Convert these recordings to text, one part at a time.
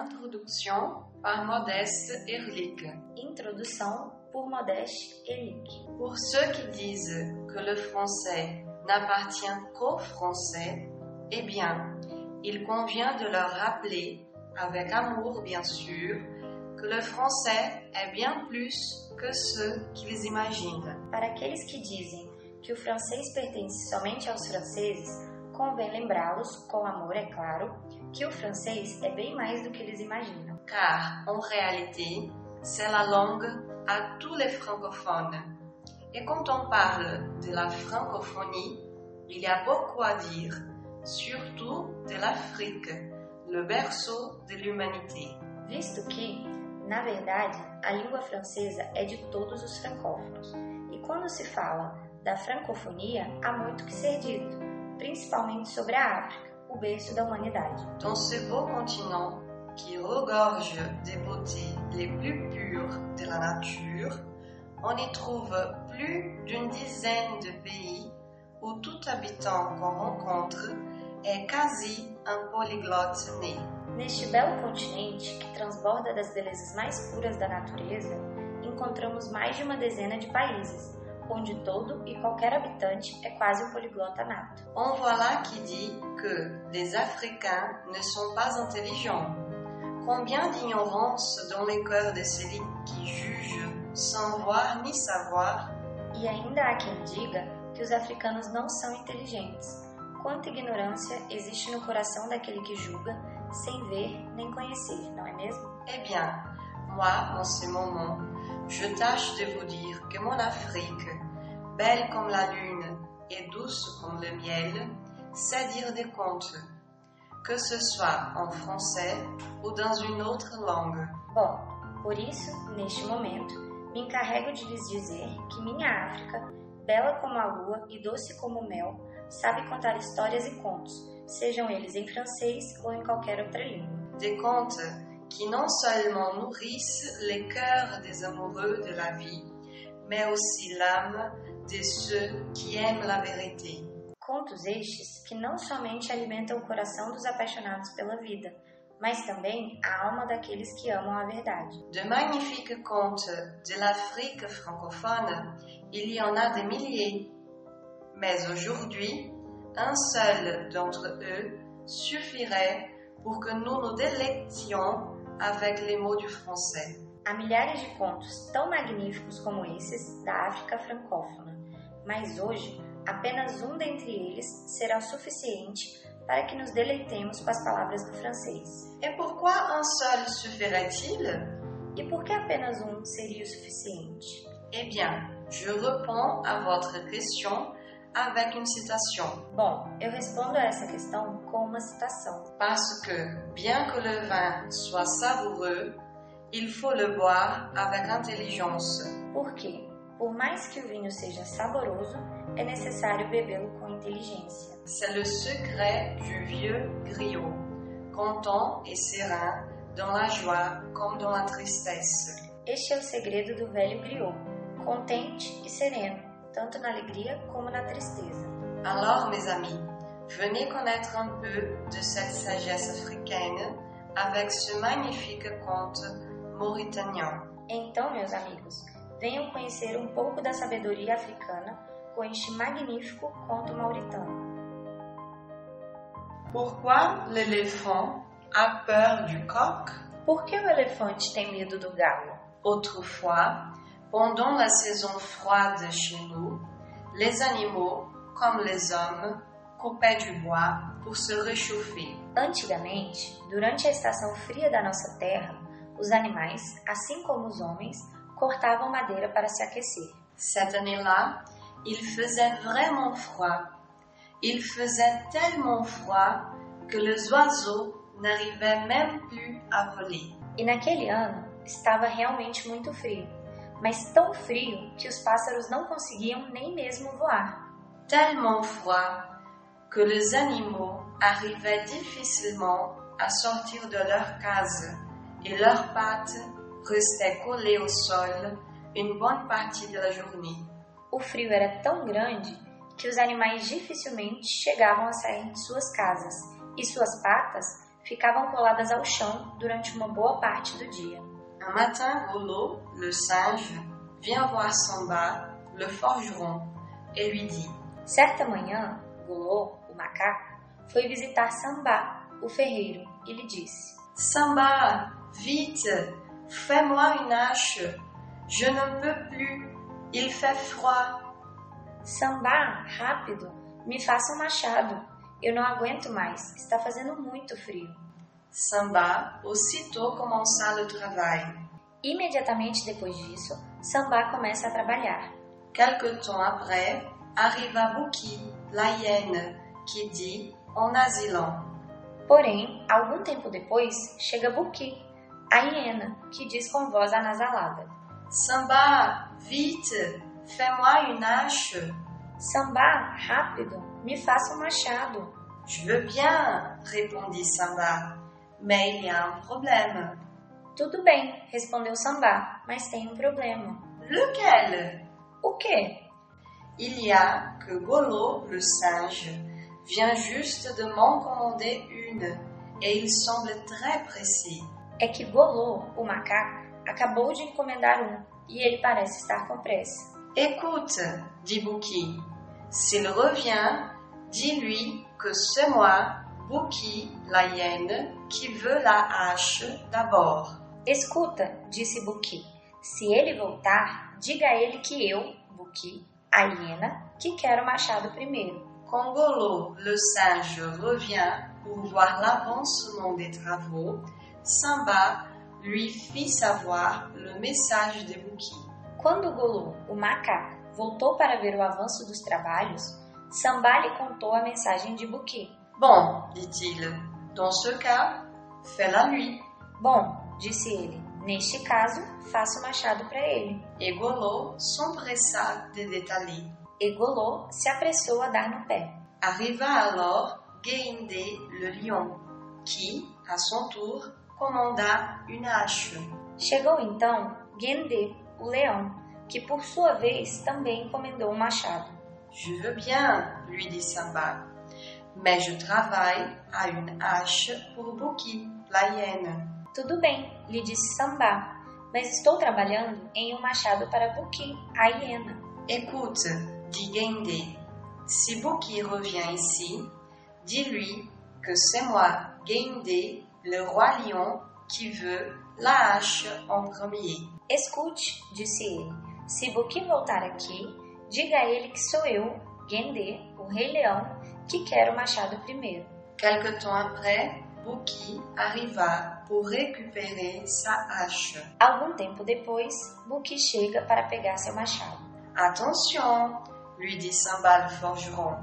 Introduction par Modeste Ehrlich. Introdução por Modeste Ehrlich. Pour ceux qui disent que le français n'appartient qu'aux Français, eh bien, il convient de leur rappeler, avec amour bien sûr, que le français est bien plus que ce qu'ils imaginent. Para aqueles que dizem que o francês pertence somente aos franceses, convém lembrá-los, com amor é claro, que o francês é bem mais do que eles imaginam. Car, en réalité, c'est la langue à tous les francophones. Et quand on parle de la francophonie, il y a beaucoup à dire, surtout de l'Afrique, le berceau de l'humanité. Visto que, na verdade, a língua francesa é de todos os francófonos. E quando se fala da francofonia, há muito que ser dito, principalmente sobre a África, o berço da humanidade. Dans ce beau continent qui regorge des beautés les plus pures de la nature, on y trouve plus d'une dizaine de pays où tout habitant qu'on rencontre est quasi un polyglotte né. Neste belo continente, que transborda das belezas mais puras da natureza, encontramos mais de uma dezena de países, onde todo e qualquer habitante é quase um poliglota nato. On voit là qui dit que les Africains ne sont pas intelligents. Combien d'ignorance dans les cœurs de celui qui juge sans voir ni savoir E ainda há quem diga que os africanos não são inteligentes. Quanta ignorância existe no coração daquele que julga sem ver nem conhecer, não é mesmo? Eh bien, moi, en ce moment, je tâche de vous dire que mon Afrique, belle comme la lune et douce comme le miel, sait dire des contes, que ce soit en français ou dans une autre langue. Bom, por isso, neste momento, me encarrego de lhes dizer que minha África, bela como a lua e doce como o mel, sabe contar histórias e contos, sejam eles em francês ou em qualquer outra língua. Des contes qui non seulement nourrissent les cœurs des amoureux de la vie, mais aussi l'âme de ceux qui aiment la vérité. Contos estes que não somente alimentam o coração dos apaixonados pela vida, mas também a alma daqueles que amam a verdade. De magnifiques contes de l'Afrique francophone, il y en a des milliers. Mais aujourd'hui, un seul d'entre eux suffirait pour que nous nous délections avec les mots du français. Há milhares de contos tão magníficos como esses da África francófona, mas hoje apenas um dentre eles será suficiente para que nos deleitemos com as palavras do francês. Et pourquoi un seul suffirait-il E por que apenas um seria o suficiente? Eh bien, je réponds à votre question avec une citation. Bom, eu respondo a essa questão com uma citação. Parce que, bien que le vin soit savoureux, il faut le boire avec intelligence. Porque, por mais que o vinho seja saboroso, é necessário bebê-lo com inteligência. C'est le secret du vieux griot, content et serein dans la joie comme dans la tristesse. Este é o segredo do velho griot, contente e sereno, tanto na alegria como na tristeza. Alors, mes amis, venez connaître un peu de cette sagesse africaine avec ce magnifique conte mauritanien. Então, meus amigos, venham conhecer um pouco da sabedoria africana com este magnífico conto mauritano. Pourquoi l'éléphant a peur du coq Por que o elefante tem medo do galo? Autrefois, pendant la saison froide chez nous, les animaux, comme les hommes, coupaient du bois pour se réchauffer. Antigamente, durante a estação fria da nossa terra, os animais, assim como os homens, cortavam madeira para se aquecer. Cette année-là, il faisait vraiment froid. Il faisait tellement froid que les oiseaux n'arrivaient même plus à voler. E naquele ano estava realmente muito frio, mas tão frio que os pássaros não conseguiam nem mesmo voar. Tellement froid que les animaux arrivaient difficilement à sortir de leur case et leurs pattes restaient collées au sol une bonne partie de la journée. O frio era tão grande que os animais dificilmente chegavam a sair de suas casas e suas patas ficavam coladas ao chão durante uma boa parte do dia. Un matin, Golo, le singe, vient voir Samba, le forgeron, et lui dit Certa manhã, Golô, o macaco, foi visitar Sambá, o ferreiro, e lhe disse: Samba, vite, fais-moi une hache. Je ne peux plus, il fait froid. Sambá, rápido, me faça um machado. Eu não aguento mais, está fazendo muito frio. Samba aussitôt commença le travail. Imediatamente depois disso, Sambá começa a trabalhar. Quelque temps après, arriva Buki, la hyène, qui dit en asilant Porém, algum tempo depois, chega Buki, a hiena, que diz com voz anasalada: Samba, vite, fais-moi une hache. Sambá, rápido, me faça um machado. Je veux bien, répondit Samba, mais il y a un problème. Tudo bem, respondeu Sambá, mas tem um problema. Lequel O quê? Il y a que Golo, le singe, vient juste de m'en commander une, et il semble très pressé. É que Golô, o macaco, acabou de encomendar um e ele parece estar com pressa. Écoute, dit Bouki, s'il revient, dis-lui que c'est moi, Bouki, la hyène, qui veut la hache d'abord. Escuta, disse Buki. Se ele voltar, diga a ele que eu, Buki, a hiena, que quero o machado primeiro. Quand Golo, le singe, revient pour voir l'avancement des travaux, Samba lui fit savoir le message de Bouki. Quando Golô, o macaco, voltou para ver o avanço dos trabalhos, Sambá lhe contou a mensagem de Buki. Bon, dit-il, dans ce cas, fais-la lui. Bom, disse ele, neste caso, faça o machado para ele. Et Golo s'empressa de détaler. E se apressou a dar no pé. Arriva alors Geinde le lion, qui, à son tour, commanda une hache. Chegou então Gendê, o leão, que por sua vez também encomendou um machado. Je veux bien, lui dit Samba, mais je travaille à une hache pour Buki, la hyène. Tudo bem, lhe disse Sambá, mas estou trabalhando em um machado para Buki, a hiena. Écoute, dit Geinde, si Buki revient ici, dis-lui que c'est moi, Geinde, le roi lion, qui veut la hache en premier. Escute, disse ele, se Buki voltar aqui, diga a ele que sou eu, Gendê, o rei leão, que quero o machado primeiro. Quelque temps après, Buki arriva pour récupérer sa hache. Algum tempo depois, Buki chega para pegar seu machado. Attention, lui dit Samba le forgeron.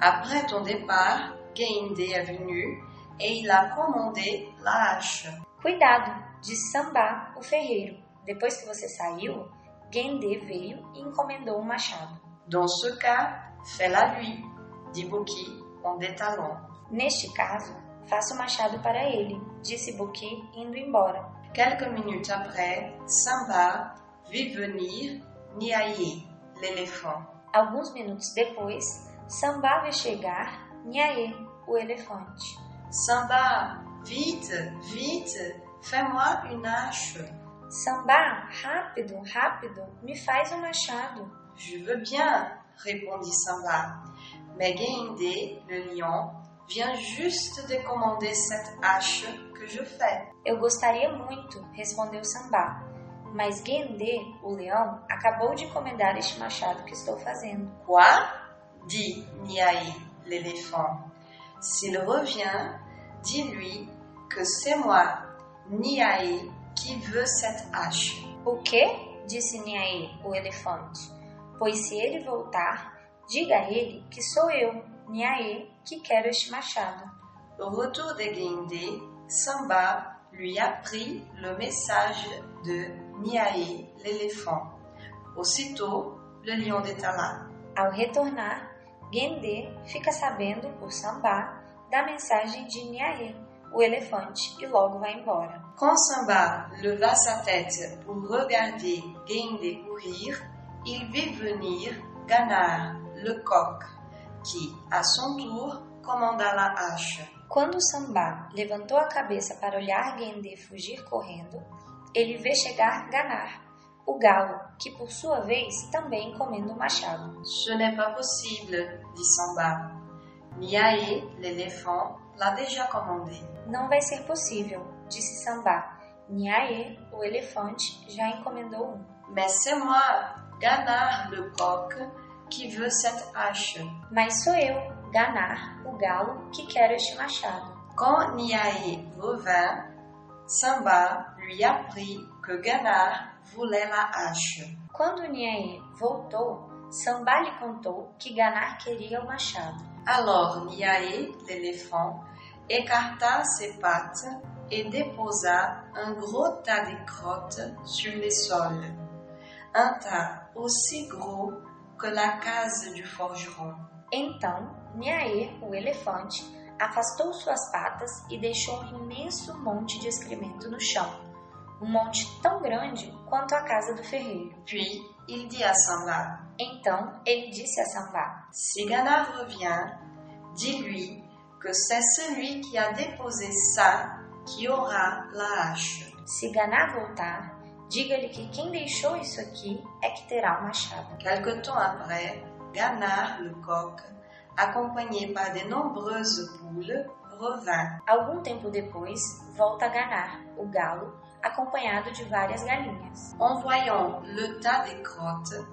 Après ton départ, Geinde est venu et il a commandé la hache. Cuidado, disse Sambá, o ferreiro. Depois que você saiu, Gendê veio e encomendou um machado. Dans ce cas, fais-la lui, dit Buki en détalant. Neste caso, faça o machado para ele, disse Buki, indo embora. Quelques minutes après, Samba vit venir Niaye, l'éléphant. Alguns minutos depois, Sambá vê chegar Nhaê, o elefante. Samba, vite, vite, fais-moi une hache. Sambá, rápido, rápido, me faz um machado. Je veux bien, répondit Samba. Mais Geinde, le lion, vient juste de commander cette hache que je fais. Eu gostaria muito, respondeu Sambá. Mas Gendê, o leão, acabou de encomendar este machado que estou fazendo. Quoi dit Niaï, l'éléphant. S'il revient, dis-lui que c'est moi, Niaï, qui veut cette hache. O quê? disse Niaê, o elefante. Pois se ele voltar, diga a ele que sou eu, Niaê, que quero este machado. Au retour de Geinde, Samba lui apprit le message de Niaï, l'éléphant. Aussitôt, le lion détala. Ao retornar, Gendê fica sabendo por Sambá da mensagem de Niaê, o elefante, e logo vai embora. Quand Samba leva sa tête pour regarder Geinde courir, il vit venir Ganar, le coq, qui, à son tour, commanda la hache. Quando Sambá levantou a cabeça para olhar Gendê fugir correndo, ele vê chegar Ganar, o galo, que por sua vez também encomenda o machado. Ce n'est pas possible, dit Samba. Niaé, l'éléphant, l'a déjà commandé. Não vai ser possível, disse Sambá. Niaê, o elefante, já encomendou um. Mais c'est moi, Ganar, le coq, qui veut cette hache. Mas sou eu, Ganar, o galo, que quero este machado. Quand Niaé revint, Samba lui apprit que Ganar voulait la hache. Quando Niaê voltou, Sambá lhe contou que Ganar queria o machado. Alors Niaé, l'éléphant, écarta ses pattes et déposa un gros tas de crottes sur le sol. Un tas aussi gros que la case du forgeron. Então, Niaê, o elefante, afastou suas patas e deixou um imenso monte de excremento no chão, um monte tão grande quanto a casa do ferreiro. Puis il dit à Samba, Então ele disse a Sambá: Si Ganar revient, dis-lui que c'est celui qui a déposé ça qui aura la hache. Se Ganar voltar, diga-lhe que quem deixou isso aqui é que terá o machado. Quelque temps après, Ganar, le coq, accompagné par de nombreuses poules, revint. Algum tempo depois, volta Ganar, o galo, acompanhado de várias galinhas. En voyant le tas de crottes,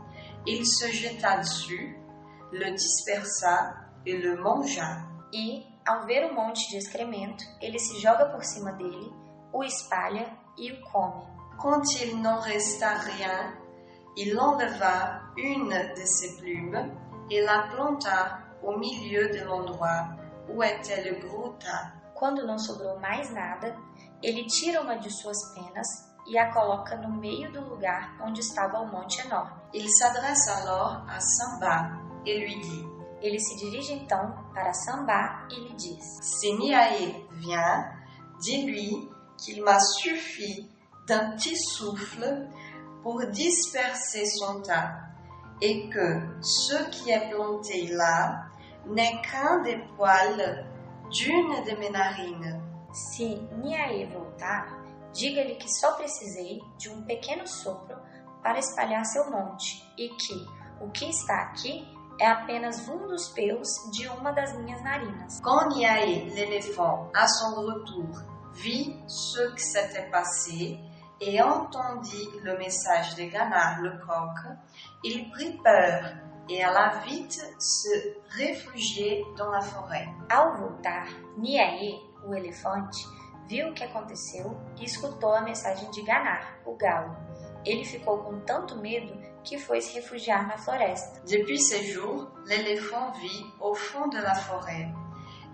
il se jeta dessus, le dispersa et le mangea. E, ao ver o monte de excremento, ele se joga por cima dele, o espalha e o come. Quand il n'en resta rien, il enleva une de ses plumes et la planta au milieu de l'endroit où était le gros tas. Quando não sobrou mais nada, ele tira uma de suas penas e a coloca no meio do lugar onde estava o monte enorme. Il s'adresse alors à Samba et lui dit Ele se dirige então para Sambá e lhe diz: Si Niaé vient, dis-lui qu'il m'a suffi d'un petit souffle pour disperser son tas et que ce qui est planté là n'est qu'un des poils d'une de mes narines. Se Niaê voltar, diga-lhe que só precisei de um pequeno sopro para espalhar seu monte e que o que está aqui é apenas um dos pelos de uma das minhas narinas. Quand Niaé, l'éléphant, à son retour, vit ce qui s'était passé et entendit le message de Ganar, le coq, il prit peur et alla vite se réfugier dans la forêt. Ao voltar, Niaê, o elefante, viu o que aconteceu e escutou a mensagem de Ganar, o galo. Ele ficou com tanto medo que foi se refugiar na floresta. Depuis ces jours, l'éléphant vit au fond de la forêt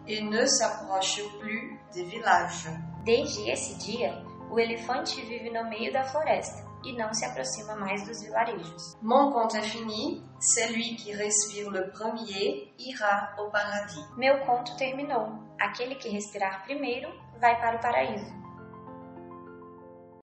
et ne s'approche plus des villages. Desde esse dia, o elefante vive no meio da floresta e não se aproxima mais dos vilarejos. Mon conte est fini, celui qui respire le premier ira au paradis. Meu conto terminou. Aquele que respirar primeiro vai para o paraíso.